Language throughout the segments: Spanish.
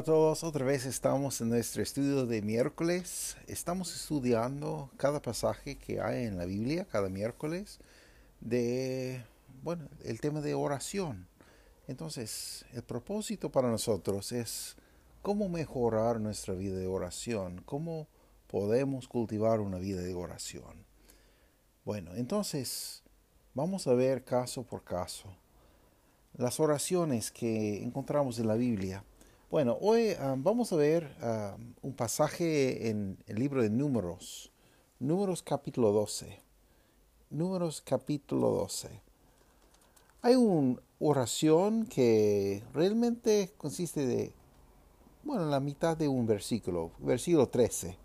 A todos, otra vez estamos en nuestro estudio de miércoles. Estamos estudiando cada pasaje que hay en la Biblia cada miércoles de, bueno, el tema de oración. Entonces, el propósito para nosotros es cómo mejorar nuestra vida de oración, cómo podemos cultivar una vida de oración. Bueno, entonces, vamos a ver caso por caso las oraciones que encontramos en la Biblia bueno, hoy ah, vamos a ver ah, un pasaje en el libro de Números, Números capítulo 12. Números capítulo 12. Hay una oración que realmente consiste de, bueno, la mitad de un versículo, versículo 13.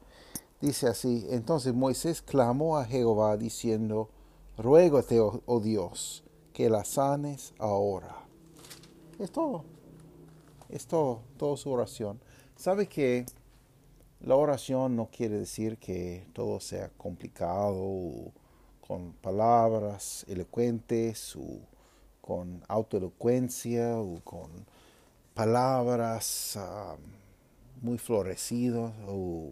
Dice así, entonces Moisés clamó a Jehová diciendo, ruégote, oh, oh Dios, que la sanes ahora. Es todo. Es todo, toda su oración. Sabe que la oración no quiere decir que todo sea complicado, con palabras elocuentes, o con autoelocuencia, o con palabras ah, muy florecidas o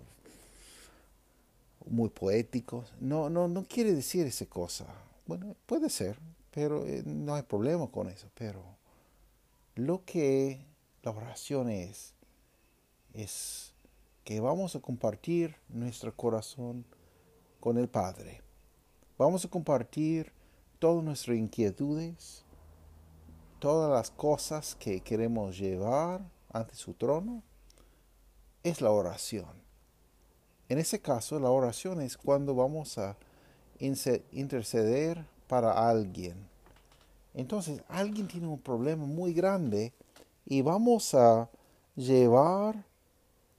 muy poéticos. No, no, no quiere decir esa cosa. Bueno, puede ser, pero eh, no hay problema con eso. Pero lo que la oración es, es que vamos a compartir nuestro corazón con el Padre. Vamos a compartir todas nuestras inquietudes, todas las cosas que queremos llevar ante su trono. Es la oración. En ese caso, la oración es cuando vamos a interceder para alguien. Entonces, alguien tiene un problema muy grande y vamos a llevar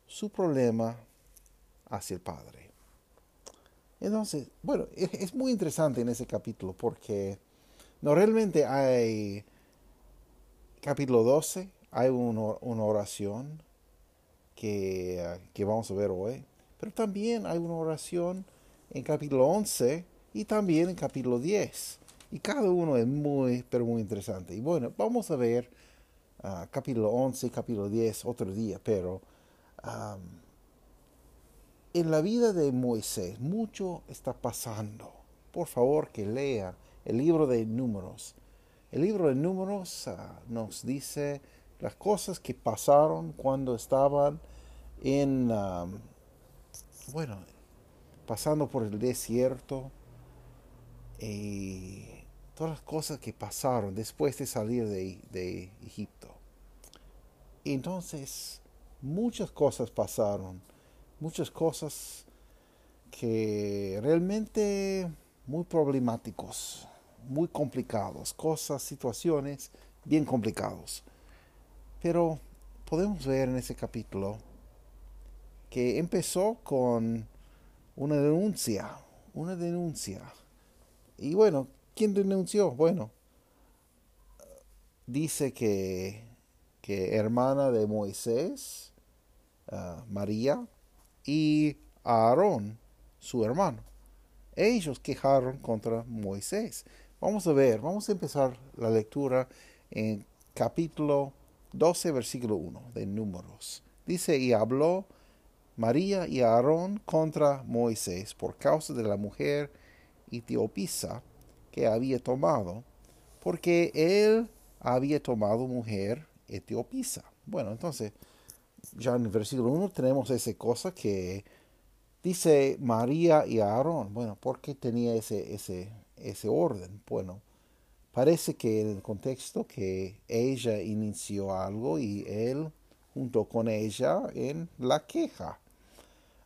su problema hacia el Padre. Entonces, bueno, es, muy interesante en ese capítulo porque no realmente hay capítulo 12, hay una, oración que, que, vamos a ver hoy, pero también hay una oración en capítulo 11 y también en capítulo 10. Y cada uno es muy, pero muy interesante. Y bueno, vamos a ver capítulo 11, capítulo 10, otro día, pero en la vida de Moisés mucho está pasando. Por favor que lea el libro de números. El libro de números ah, nos dice las cosas que pasaron cuando estaban en, bueno, pasando por el desierto y todas las cosas que pasaron después de salir de, de Egipto. Entonces, muchas cosas pasaron, muchas cosas que realmente muy problemáticos, muy complicados, cosas, situaciones bien complicados. Pero podemos ver en ese capítulo que empezó con una denuncia, una denuncia. Y bueno, ¿quién denunció? Bueno, dice que que hermana de Moisés, ah, María, y Aarón, su hermano. Ellos quejaron contra Moisés. Vamos a ver, vamos a empezar la lectura en capítulo 12, versículo 1 de Números. Dice, y habló María y Aarón contra Moisés por causa de la mujer etiopisa que había tomado, porque él había tomado mujer etiopisa. Bueno, entonces, ya en el versículo 1 tenemos esa cosa que dice María y Aarón. Bueno, ¿por qué tenía ese, ese, ese orden? Bueno, parece que en el contexto que ella inició algo y él junto con ella en la queja.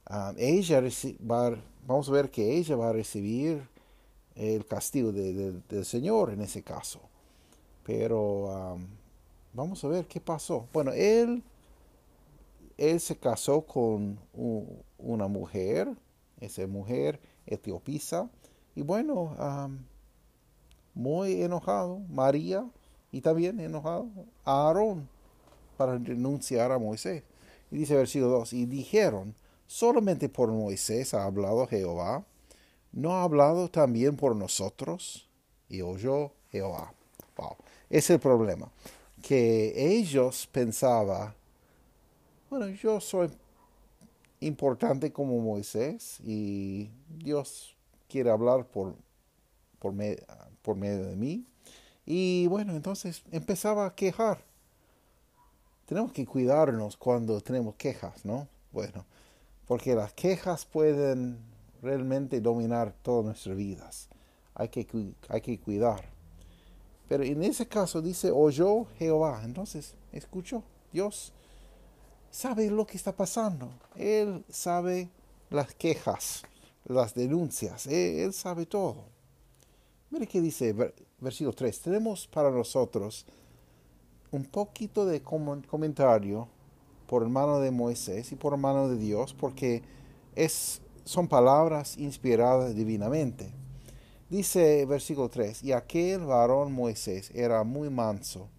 Ah, ella va, vamos a ver que ella va a recibir el castigo del Señor en ese caso. Pero Vamos a ver qué pasó. Bueno, él él se casó con una mujer, esa mujer etiopisa, y bueno, muy enojado, María, y también enojado, Aarón, para denunciar a Moisés. Y dice versículo 2, y dijeron, solamente por Moisés ha hablado Jehová, ¿no ha hablado también por nosotros? Y oyó Jehová. Wow. Es el problema, que ellos pensaban, bueno, yo soy importante como Moisés y Dios quiere hablar por, por, por medio de mí. Y bueno, entonces empezaba a quejar. Tenemos que cuidarnos cuando tenemos quejas, ¿no? Bueno, porque las quejas pueden realmente dominar todas nuestras vidas. Hay que, hay que cuidar. Pero en ese caso dice, oyó Jehová. Entonces, escuchó. Dios sabe lo que está pasando. Él sabe las quejas, las denuncias. Él, sabe todo. Mire qué dice versículo 3. Tenemos para nosotros un poquito de comentario por mano de Moisés y por mano de Dios, porque es, son palabras inspiradas divinamente. Dice versículo 3, y aquel varón Moisés era muy manso,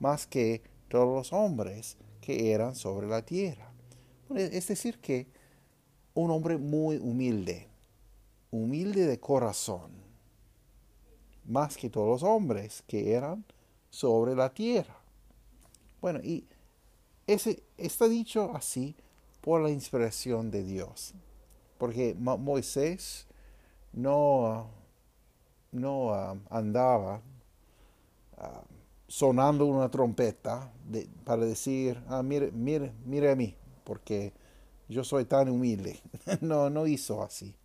más que todos los hombres que eran sobre la tierra. Es decir, que un hombre muy humilde, humilde de corazón, más que todos los hombres que eran sobre la tierra. Bueno, y ese está dicho así por la inspiración de Dios, porque Moisés no, no ah, andaba ah, sonando una trompeta para decir, ah, mire, mire, mire a mí, porque yo soy tan humilde. no, no hizo así.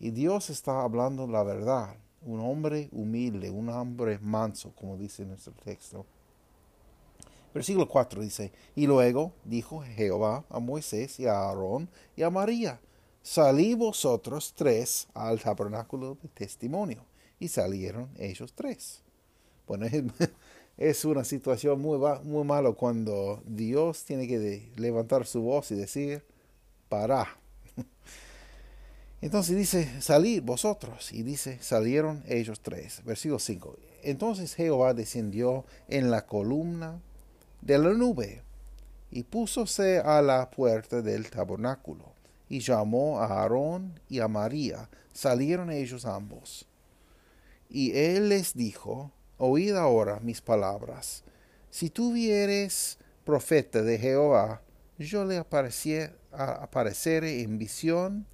Y Dios está hablando la verdad. Un hombre humilde, un hombre manso, como dice nuestro texto. Versículo 4 dice, y luego dijo Jehová a Moisés y a Aarón y a María, salí vosotros tres al tabernáculo de testimonio. Y salieron ellos tres. Bueno, es, una situación muy, muy mala cuando Dios tiene que levantar su voz y decir, para. Entonces dice, salid vosotros. Y dice, salieron ellos tres. Versículo 5. Entonces Jehová descendió en la columna de la nube y púsose a la puerta del tabernáculo y llamó a Aarón y a María. Salieron ellos ambos. Y él les dijo, oíd ahora mis palabras. Si tú vieres profeta de Jehová, yo le apareceré en visión,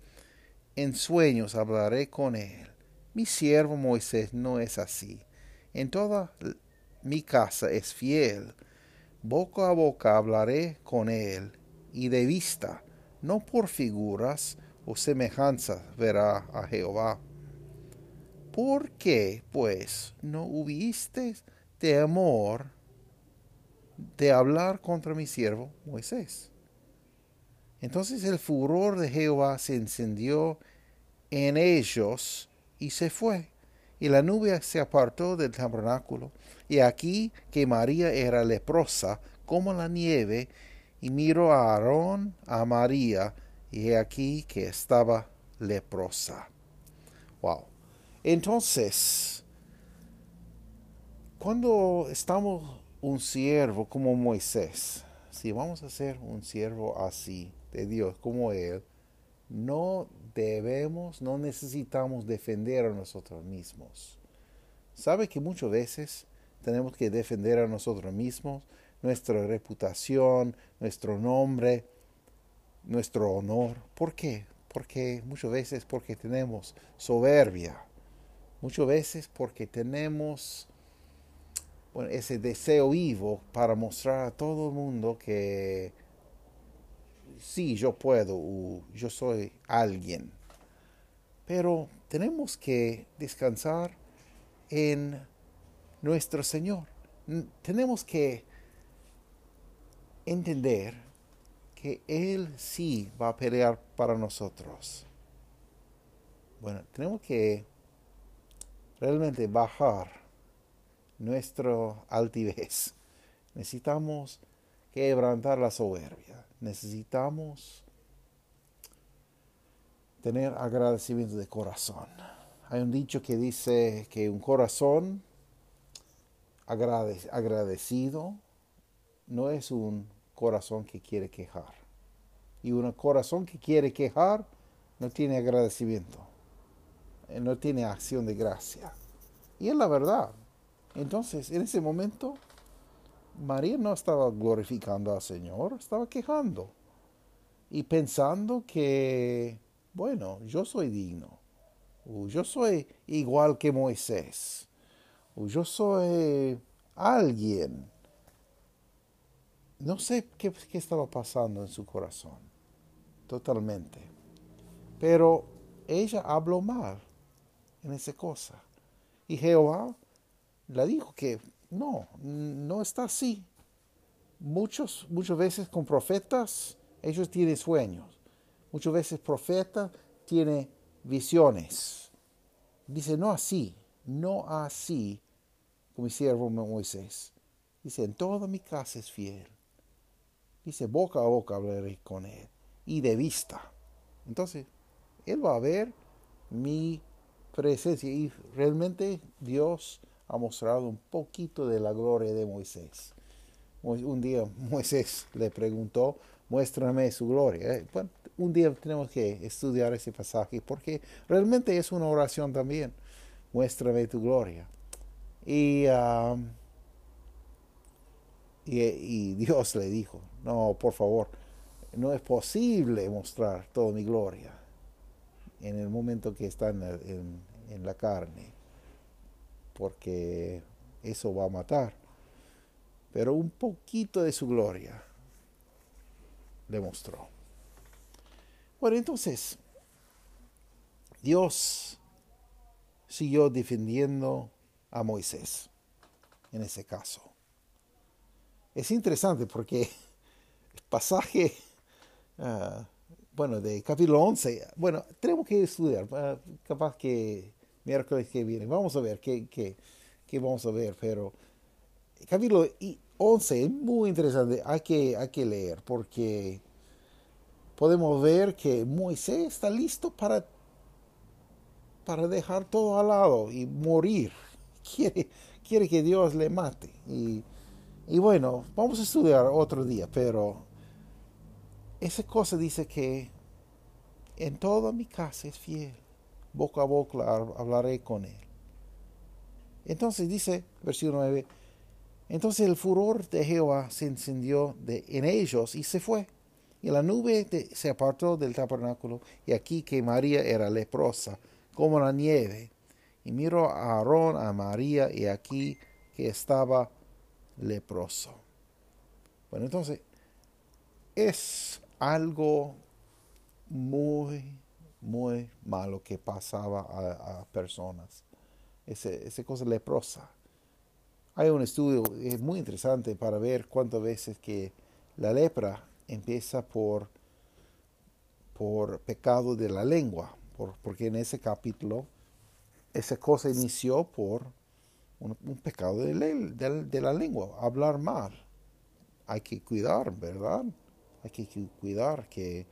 en sueños hablaré con él. Mi siervo Moisés no es así. En toda mi casa es fiel. Boca a boca hablaré con él, y de vista, no por figuras o semejanzas verá a Jehová. ¿Por qué, pues, no hubiste de amor de hablar contra mi siervo Moisés? Entonces el furor de Jehová se encendió en ellos y se fue. Y la nube se apartó del tabernáculo. Y aquí que María era leprosa como la nieve, y miró a Aarón, a María, y he aquí que estaba leprosa. Wow. Entonces, cuando estamos un siervo como Moisés, si vamos a ser un siervo así de Dios como Él, no debemos, no necesitamos defender a nosotros mismos. ¿Sabe que muchas veces tenemos que defender a nosotros mismos, nuestra reputación, nuestro nombre, nuestro honor? ¿Por qué? Porque muchas veces porque tenemos soberbia Muchas veces porque tenemos ese deseo vivo para mostrar a todo el mundo que sí, yo puedo, yo soy alguien. Pero tenemos que descansar en nuestro Señor. Tenemos que entender que Él sí va a pelear para nosotros. Bueno, tenemos que realmente bajar nuestro altivez. Necesitamos quebrantar la soberbia. Necesitamos tener agradecimiento de corazón. Hay un dicho que dice que un corazón agradecido no es un corazón que quiere quejar. Y un corazón que quiere quejar no tiene agradecimiento, eh, no tiene acción de gracia. Y es la verdad. Entonces, en ese momento, María no estaba glorificando al Señor, estaba quejando y pensando que, bueno, yo soy digno, o yo soy igual que Moisés, o yo soy alguien. No sé qué, estaba pasando en su corazón, totalmente. Pero ella habló mal en esa cosa. Y Jehová le dijo que no, no está así. Muchos, muchas veces con profetas, ellos tienen sueños. Muchas veces profeta tiene visiones. Dice, no así, no así, como mi siervo Moisés. Dice, en toda mi casa es fiel. Dice, boca a boca hablaré con él. Y de vista. Entonces, él va a ver mi presencia. Y realmente Dios ha mostrado un poquito de la gloria de Moisés. Un día Moisés le preguntó, muéstrame su gloria. Eh, bueno, un día tenemos que estudiar ese pasaje porque realmente es una oración también. Muéstrame tu gloria. Y, um, y, y, Dios le dijo, no, por favor, no es posible mostrar toda mi gloria en el momento que está en, la carne, porque eso va a matar. Pero un poquito de su gloria demostró. Bueno, entonces, Dios siguió defendiendo a Moisés en ese caso. Es interesante porque pasaje ah, bueno, de capítulo 11, bueno, tenemos que estudiar, capaz que miércoles que viene, vamos a ver qué, qué, qué vamos a ver, pero capítulo 11 es muy interesante, hay que, hay que leer, porque podemos ver que Moisés está listo para, para dejar todo al lado y morir. Quiere, quiere que Dios le mate. Y, y bueno, vamos a estudiar otro día, pero esa cosa dice que en toda mi casa es fiel, boca a boca hablaré con él. Entonces dice, versículo 9, entonces el furor de Jehová se encendió en ellos y se fue. Y la nube se apartó del tabernáculo, y aquí que María era leprosa, como la nieve. Y miró a Aarón, a María, y aquí que estaba leproso. Bueno, entonces, es algo muy, muy malo que pasaba a, personas. Ese, esa cosa leprosa. Hay un estudio muy interesante para ver cuántas veces que la lepra empieza por, por pecado de la lengua, porque en ese capítulo esa cosa inició por un, pecado de la lengua, hablar mal. Hay que cuidar, ¿verdad? Hay que cuidar que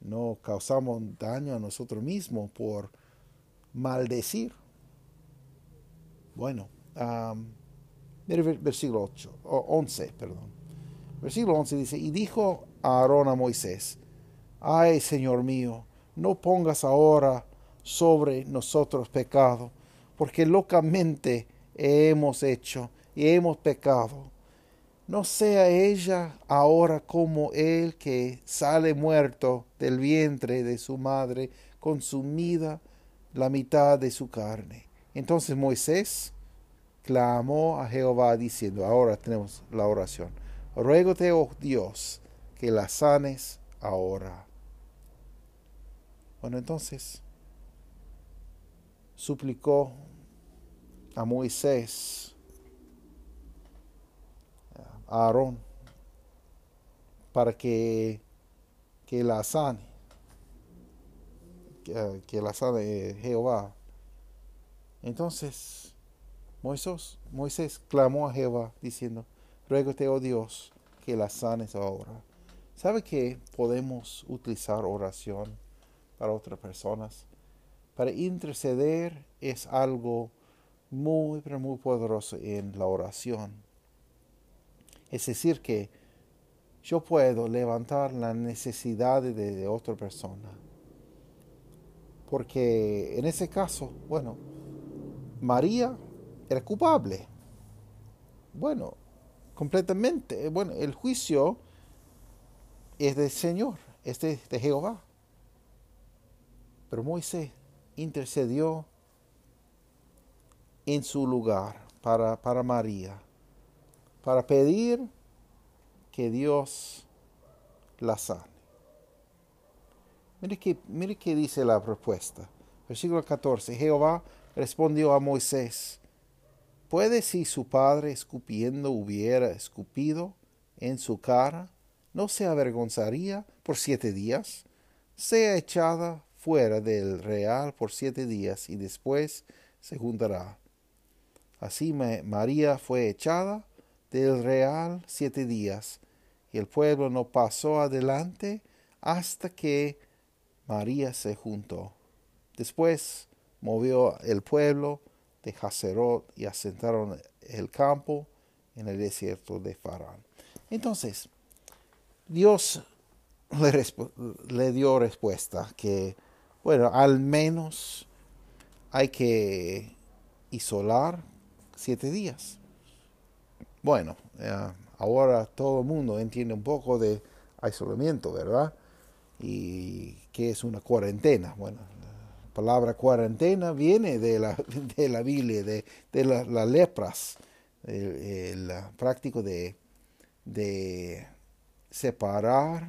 no causamos daño a nosotros mismos por maldecir. Bueno, um, versículo 8, 11, perdón. Versículo 11 dice, y dijo a Aarón a Moisés, ay Señor mío, no pongas ahora sobre nosotros pecado, porque locamente hemos hecho y hemos pecado no sea ella ahora como el que sale muerto del vientre de su madre, consumida la mitad de su carne. Entonces Moisés clamó a Jehová diciendo, ahora tenemos la oración, ruégote, oh Dios, que la sanes ahora. Bueno, entonces suplicó a Moisés a Aarón para que, que la sane, que, la sane Jehová. Entonces Moisés, Moisés clamó a Jehová diciendo, ruégote, oh Dios, que la sanes ahora. ¿Sabe que podemos utilizar oración para otras personas? Para interceder es algo muy, pero muy poderoso en la oración. Es decir, que yo puedo levantar la necesidad de, otra persona. Porque en ese caso, bueno, María era culpable. Bueno, completamente. Bueno, el juicio es del Señor, es de, Jehová. Pero Moisés intercedió en su lugar para, para María, para pedir que Dios la sane. Mire que, mire dice la respuesta. Versículo 14. Jehová respondió a Moisés, ¿puede si su padre escupiendo hubiera escupido en su cara, no se avergonzaría por siete días? Sea echada fuera del real por siete días y después se juntará. Así María fue echada del real siete días y el pueblo no pasó adelante hasta que María se juntó. Después movió el pueblo de Hazerot y asentaron el campo en el desierto de Farán. Entonces, Dios le, le, dio respuesta que, bueno, al menos hay que isolar siete días. Bueno, ahora todo el mundo entiende un poco de aislamiento, ¿verdad? Y qué es una cuarentena. Bueno, la palabra cuarentena viene de la, de la Biblia, de, de las lepras, el, práctico de, de separar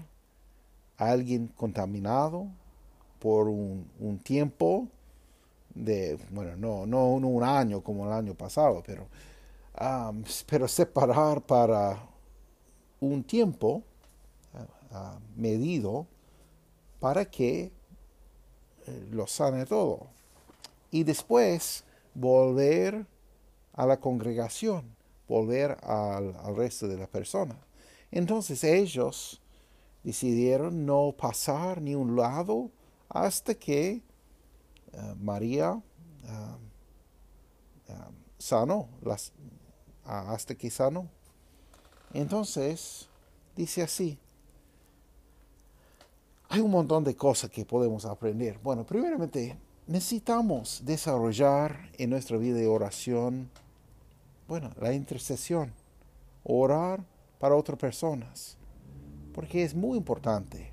a alguien contaminado por un, un tiempo de, bueno, no, no un año como el año pasado, pero pero separar para un tiempo uh, medido para que eh, lo sane todo. Y después volver a la congregación, volver al, resto de la persona. Entonces ellos decidieron no pasar ni un lado hasta que uh, María sanó, las, hasta quizá no. Entonces, dice así, hay un montón de cosas que podemos aprender. Bueno, primeramente, necesitamos desarrollar en nuestra vida de oración, bueno, la intercesión, orar para otras personas, porque es muy importante.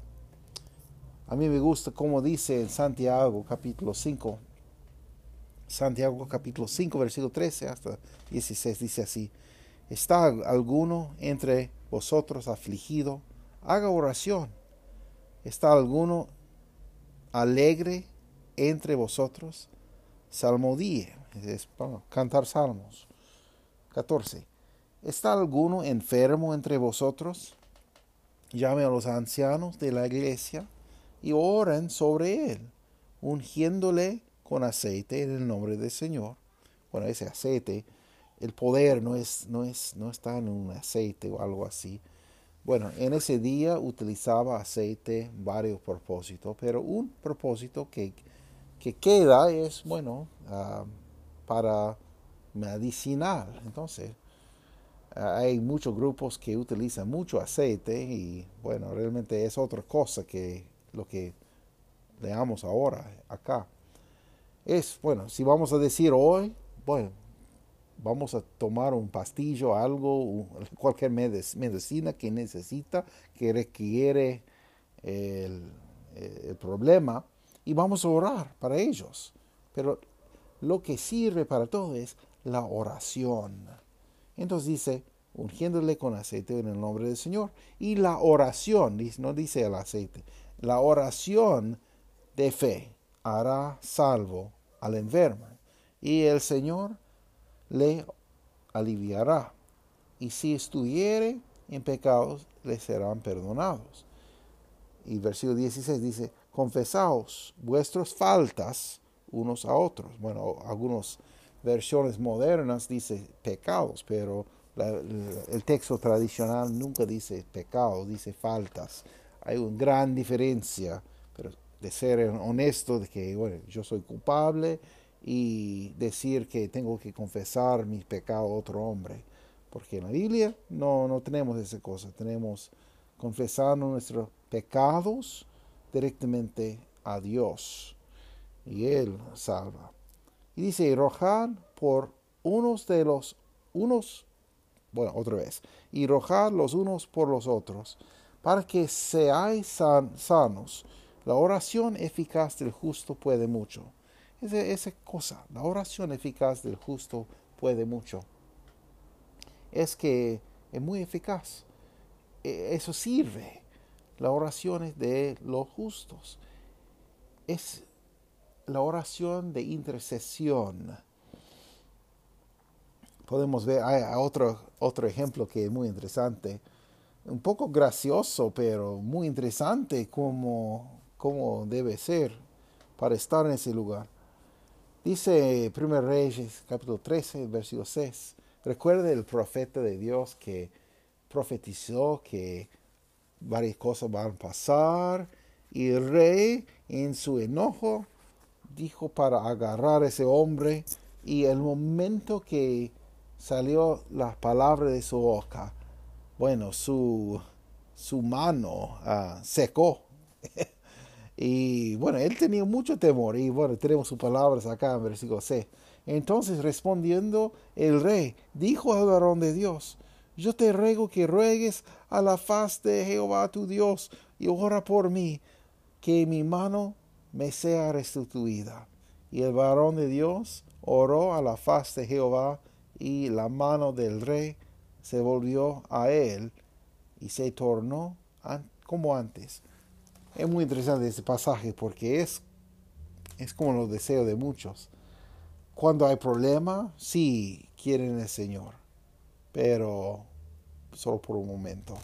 A mí me gusta como dice en Santiago capítulo 5, Santiago capítulo 5, versículo 13 hasta 16 dice así, ¿está alguno entre vosotros afligido? Haga oración. ¿Está alguno alegre entre vosotros? Salmodía, es cantar salmos. 14. ¿Está alguno enfermo entre vosotros? Llame a los ancianos de la iglesia y oren sobre él, ungiéndole con aceite en el nombre del Señor. Bueno, ese aceite, el poder no, es, no, es, no está en un aceite o algo así. Bueno, en ese día utilizaba aceite varios propósitos, pero un propósito que, que queda es, bueno, ah, para medicinal. Entonces, hay muchos grupos que utilizan mucho aceite y, bueno, realmente es otra cosa que lo que leamos ahora acá es, bueno, si vamos a decir hoy, bueno, vamos a tomar un pastillo, algo, cualquier medicina que necesita, que requiere el, problema, y vamos a orar para ellos. Pero lo que sirve para todo es la oración. Entonces dice, ungiéndole con aceite en el nombre del Señor. Y la oración, no dice el aceite, la oración de fe hará salvo al enfermo, y el Señor le aliviará. Y si estuviere en pecados, le serán perdonados. Y versículo 16 dice, confesaos vuestras faltas unos a otros. Bueno, algunas versiones modernas dice pecados, pero el texto tradicional nunca dice pecado, dice faltas. Hay una gran diferencia, de ser honesto, de que bueno, yo soy culpable y decir que tengo que confesar mis pecados a otro hombre. Porque en la Biblia no, no tenemos esa cosa, tenemos confesando nuestros pecados directamente a Dios y Él salva. Y dice, rojar por unos de los unos, bueno, otra vez, y rojar los unos por los otros, para que seáis sanos. La oración eficaz del justo puede mucho. Esa, esa cosa, la oración eficaz del justo puede mucho. Es que es muy eficaz. E, eso sirve. La oración es de los justos. Es la oración de intercesión. Podemos ver otro, otro ejemplo que es muy interesante. Un poco gracioso, pero muy interesante como, como debe ser para estar en ese lugar. Dice 1 Reyes capítulo 13, versículo 6. Recuerde el profeta de Dios que profetizó que varias cosas van a pasar y el rey en su enojo dijo para agarrar a ese hombre y el momento que salió las palabras de su boca, bueno, su, su mano uh, secó. y bueno, él tenía mucho temor y bueno, tenemos sus palabras acá en versículo C. Entonces respondiendo el rey, dijo al varón de Dios, yo te ruego que ruegues a la faz de Jehová tu Dios y ora por mí, que mi mano me sea restituida. Y el varón de Dios oró a la faz de Jehová y la mano del rey se volvió a él y se tornó como antes. Es muy interesante este pasaje porque es, es como los deseos de muchos. Cuando hay problema, sí quieren el Señor pero solo por un momento.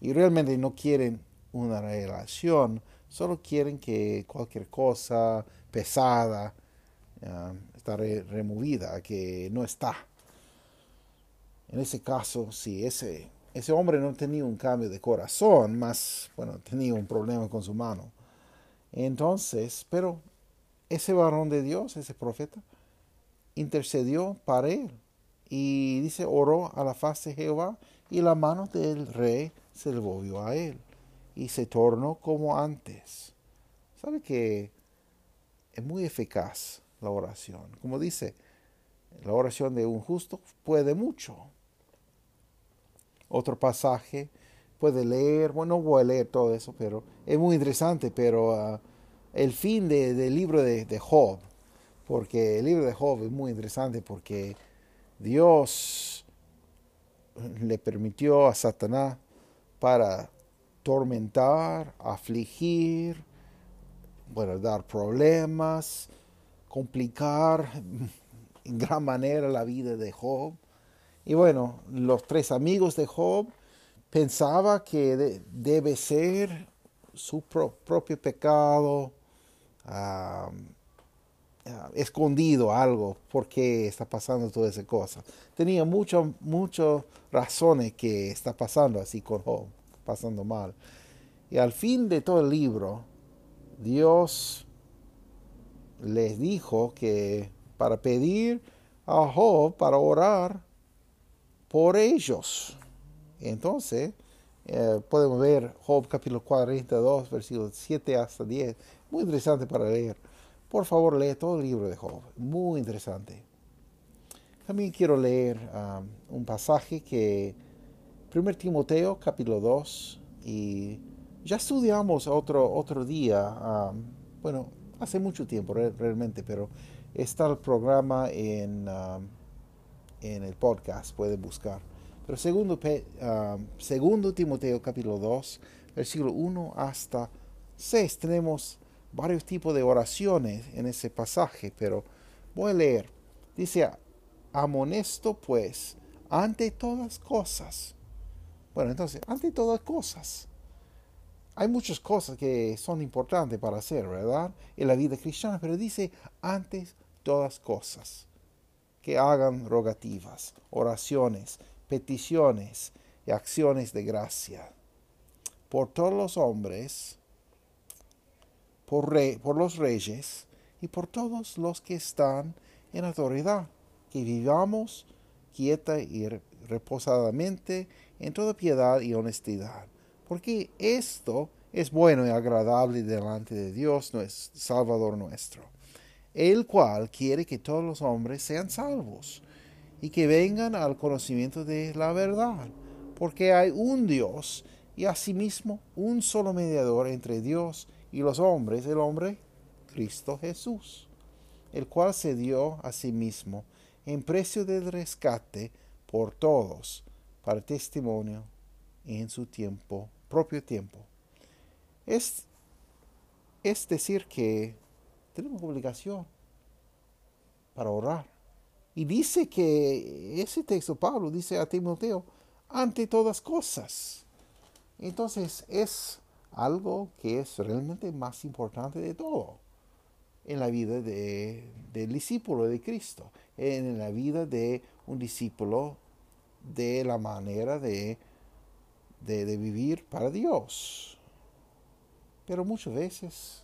Y realmente no quieren una relación, solo quieren que cualquier cosa pesada uh, está removida, que no está. En ese caso, sí, ese, ese hombre no tenía un cambio de corazón, más, bueno, tenía un problema con su mano. Entonces, pero ese varón de Dios, ese profeta, intercedió para él y dice, oró a la faz de Jehová y la mano del rey se volvió a él y se tornó como antes. ¿Sabe que es muy eficaz la oración? Como dice, la oración de un justo puede mucho. Otro pasaje puede leer, bueno, no voy a leer todo eso, pero es muy interesante, pero ah, el fin del libro de, de Job, porque el libro de Job es muy interesante porque Dios le permitió a Satanás para tormentar, afligir, bueno, dar problemas, complicar en gran manera la vida de Job. Y bueno, los tres amigos de Job pensaban que debe ser su propio pecado, escondido algo, por qué está pasando toda esa cosa. Tenía muchas, muchas razones que está pasando así con Job, pasando mal. Y al fin de todo el libro, Dios les dijo que para pedir a Job, para orar por ellos. Entonces, eh, podemos ver Job capítulo 42, versículos 7 hasta 10. Muy interesante para leer. Por favor, lee todo el libro de Job. Muy interesante. También quiero leer um, un pasaje que 1 Timoteo capítulo 2 y ya estudiamos otro, otro día, um, bueno, hace mucho tiempo realmente, pero está el programa en, um, en el podcast, puede buscar. Pero segundo, segundo Timoteo capítulo 2, versículo 1 hasta 6 tenemos varios tipos de oraciones en ese pasaje, pero voy a leer. Dice, amonesto pues ante todas cosas. Bueno, entonces, ante todas cosas. Hay muchas cosas que son importantes para hacer, ¿verdad? En la vida cristiana, pero dice antes todas cosas. Que hagan rogativas, oraciones, peticiones y acciones de gracia por todos los hombres, por, por los reyes y por todos los que están en autoridad, que vivamos quieta y reposadamente en toda piedad y honestidad, porque esto es bueno y agradable delante de Dios, Salvador nuestro, el cual quiere que todos los hombres sean salvos y que vengan al conocimiento de la verdad, porque hay un Dios y asimismo un solo mediador entre Dios y los hombres, el hombre Cristo Jesús, el cual se dio a sí mismo en precio del rescate por todos, para testimonio en su tiempo, propio tiempo. Es, es decir que tenemos obligación para orar. Y dice que ese texto, Pablo dice a Timoteo, ante todas cosas. Entonces es algo que es realmente más importante de todo en la vida de, del discípulo de Cristo, en la vida de un discípulo de la manera de, de, de vivir para Dios. Pero muchas veces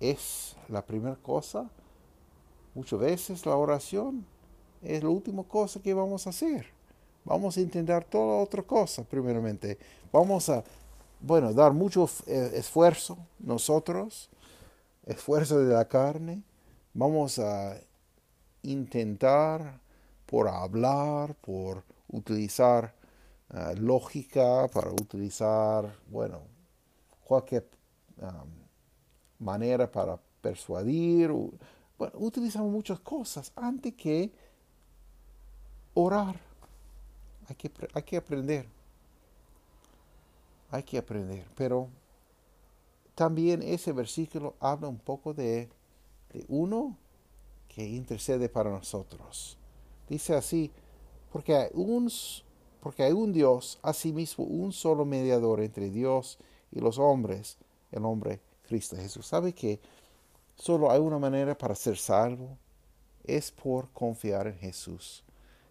es la primera cosa, muchas veces la oración es la última cosa que vamos a hacer. Vamos a intentar toda otra cosa, primeramente. Vamos a, bueno, dar mucho eh, esfuerzo nosotros, esfuerzo de la carne. Vamos a intentar por hablar, por utilizar eh, lógica, para utilizar, bueno, cualquier manera para persuadir. Bueno, utilizamos muchas cosas antes que orar. Hay que, hay que aprender. Hay que aprender. Pero también ese versículo habla un poco de, de uno que intercede para nosotros. Dice así, porque hay un, porque hay un Dios, asimismo un solo mediador entre Dios y los hombres, el hombre Cristo Jesús. ¿Sabe que solo hay una manera para ser salvo? Es por confiar en Jesús.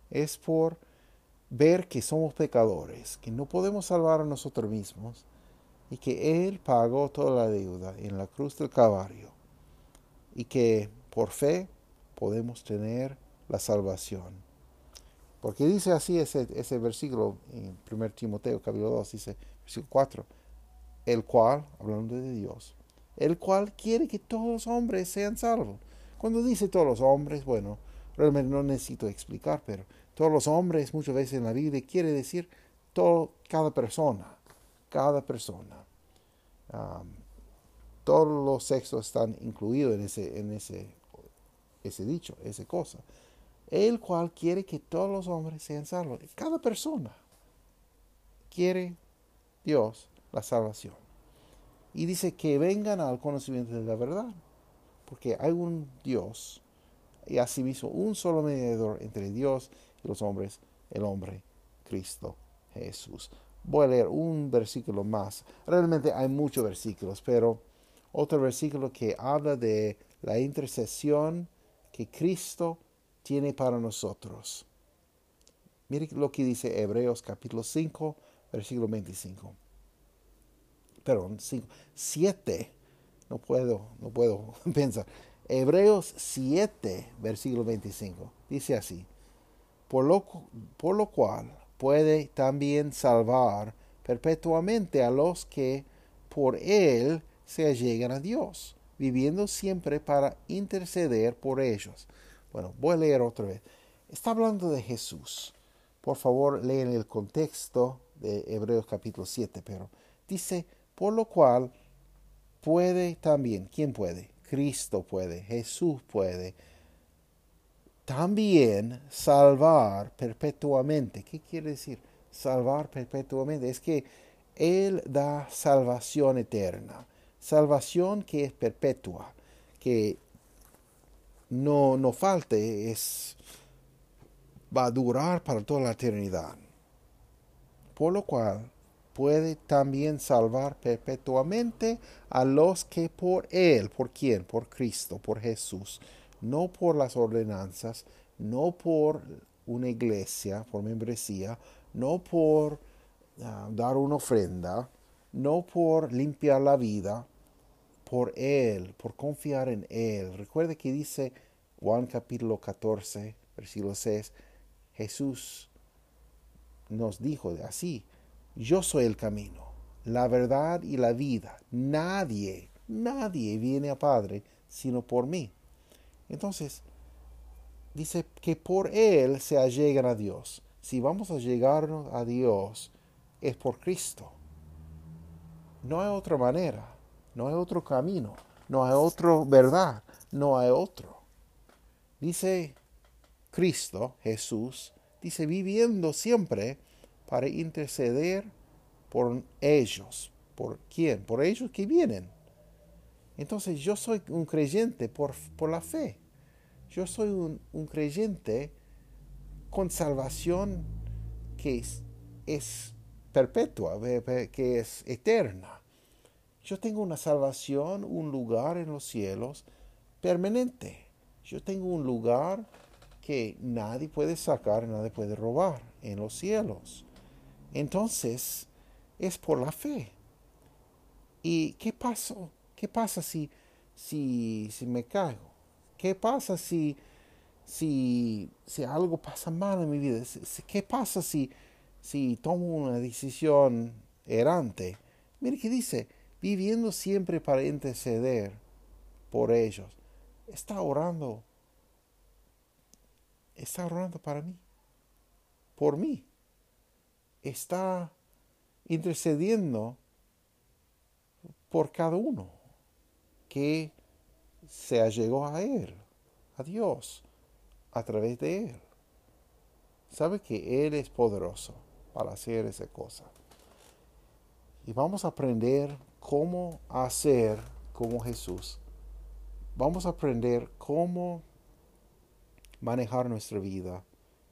Es por ver que somos pecadores, que no podemos salvar a nosotros mismos y que Él pagó toda la deuda en la cruz del Calvario y que por fe podemos tener la salvación. Porque dice así ese, ese versículo en 1 Timoteo capítulo 2, dice versículo 4, el cual, hablando de Dios, el cual quiere que todos los hombres sean salvos. Cuando dice todos los hombres, bueno, realmente no necesito explicar, pero todos los hombres muchas veces en la Biblia quiere decir todo, cada persona, cada persona. todos los sexos están incluidos en ese, en ese, ese dicho, esa cosa. El cual quiere que todos los hombres sean salvos. Cada persona quiere Dios la salvación. Y dice que vengan al conocimiento de la verdad. Porque hay un Dios y asimismo un solo mediador entre Dios los hombres, el hombre, Cristo Jesús. Voy a leer un versículo más. Realmente hay muchos versículos, pero otro versículo que habla de la intercesión que Cristo tiene para nosotros. Mire lo que dice Hebreos capítulo 5, versículo 25. Perdón, 5, 7. No puedo, no puedo pensar. Hebreos 7, versículo 25. Dice así por lo, cual puede también salvar perpetuamente a los que por él se allegan a Dios, viviendo siempre para interceder por ellos. Bueno, voy a leer otra vez. Está hablando de Jesús. Por favor, leen el contexto de Hebreos capítulo 7, pero dice, por lo cual puede también, ¿quién puede? Cristo puede, Jesús puede también salvar perpetuamente. ¿Qué quiere decir salvar perpetuamente? Es que Él da salvación eterna, salvación que es perpetua, que no, no falte, es, va a durar para toda la eternidad. Por lo cual puede también salvar perpetuamente a los que por Él, ¿por quién? Por Cristo, por Jesús no por las ordenanzas, no por una iglesia, por membresía, no por ah, dar una ofrenda, no por limpiar la vida, por Él, por confiar en Él. Recuerde que dice Juan capítulo 14, versículo 6, Jesús nos dijo así, yo soy el camino, la verdad y la vida. Nadie, nadie viene a Padre sino por mí. Entonces, dice que por Él se allegan a Dios. Si vamos a llegarnos a Dios, es por Cristo. No hay otra manera, no hay otro camino, no hay otra verdad, no hay otro. Dice Cristo, Jesús, dice viviendo siempre para interceder por ellos. ¿Por quién? Por ellos que vienen. Entonces yo soy un creyente por, por la fe. Yo soy un, creyente con salvación que es, perpetua, que es eterna. Yo tengo una salvación, un lugar en los cielos permanente. Yo tengo un lugar que nadie puede sacar, nadie puede robar en los cielos. Entonces, es por la fe. ¿Y qué pasa? ¿Qué pasa si, si, si me caigo? ¿Qué pasa si, si, si algo pasa mal en mi vida? ¿Qué pasa si, si tomo una decisión errante? Mire que dice, viviendo siempre para interceder por ellos. Está orando. Está orando para mí. Por mí. Está intercediendo por cada uno que se allegó a Él, a Dios, a través de Él. Sabe que Él es poderoso para hacer esa cosa. Y vamos a aprender cómo hacer como Jesús. Vamos a aprender cómo manejar nuestra vida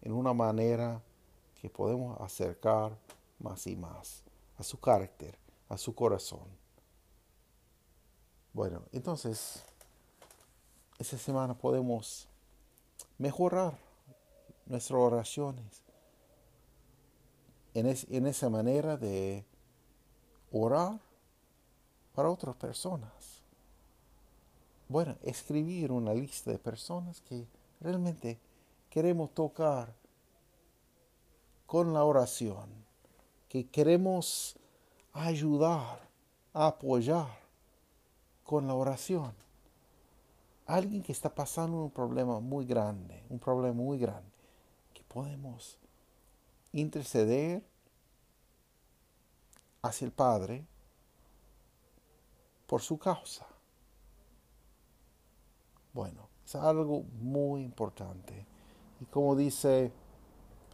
en una manera que podemos acercar más y más a su carácter, a su corazón. Bueno, entonces esta semana podemos mejorar nuestras oraciones en, en esa manera de orar para otras personas. Bueno, escribir una lista de personas que realmente queremos tocar con la oración, que queremos ayudar, apoyar con la oración alguien que está pasando un problema muy grande, un problema muy grande, que podemos interceder hacia el Padre por su causa. Bueno, es algo muy importante. Y como dice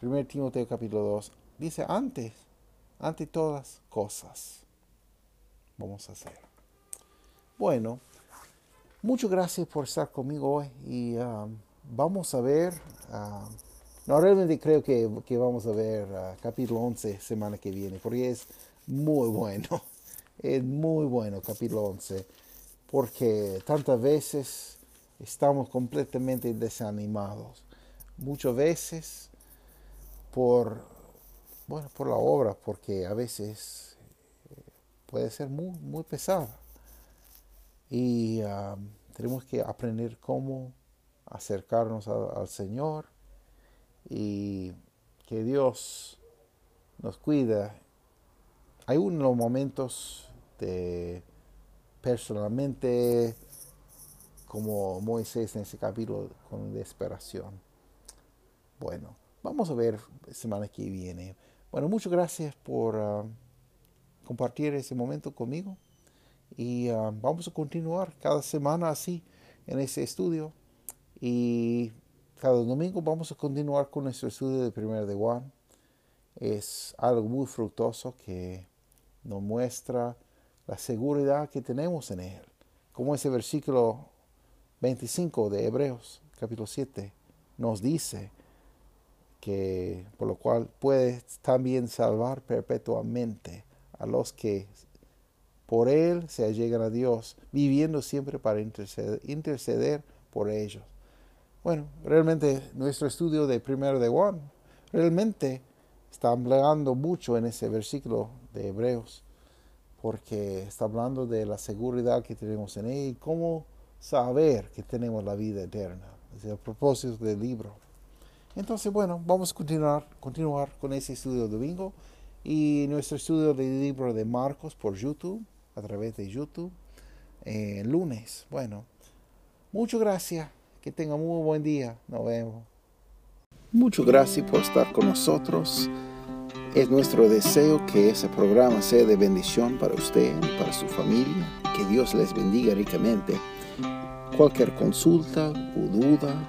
1 Timoteo capítulo 2, dice antes, ante todas cosas, vamos a hacer. Bueno, Muchas gracias por estar conmigo hoy y um, vamos a ver, uh, no realmente creo que, vamos a ver uh, capítulo 11 semana que viene, porque es muy bueno, es muy bueno capítulo 11, porque tantas veces estamos completamente desanimados, muchas veces por, bueno, por la obra, porque a veces eh, puede ser muy, muy pesada y tenemos que aprender cómo acercarnos al Señor y que Dios nos cuida. Hay unos momentos personalmente como Moisés en ese capítulo con desesperación. Bueno, vamos a ver semana que viene. Bueno, muchas gracias por um, compartir ese momento conmigo. Y ah, vamos a continuar cada semana así en ese estudio. Y cada domingo vamos a continuar con nuestro estudio de Primera de Juan. Es algo muy fructoso que nos muestra la seguridad que tenemos en Él. Como ese versículo 25 de Hebreos, capítulo 7, nos dice que por lo cual puede también salvar perpetuamente a los que por Él se allegan a Dios, viviendo siempre para interceder, por ellos. Bueno, realmente nuestro estudio de primero de Juan realmente está hablando mucho en ese versículo de Hebreos, porque está hablando de la seguridad que tenemos en él y cómo saber que tenemos la vida eterna. Es el propósito del libro. Entonces, bueno, vamos a continuar, continuar con ese estudio domingo y nuestro estudio del libro de Marcos por YouTube, a través de YouTube, el lunes. Bueno, muchas gracias. Que tenga muy buen día. Nos vemos. Muchas gracias por estar con nosotros. Es nuestro deseo que ese programa sea de bendición para usted y para su familia. Que Dios les bendiga ricamente. Cualquier consulta o duda,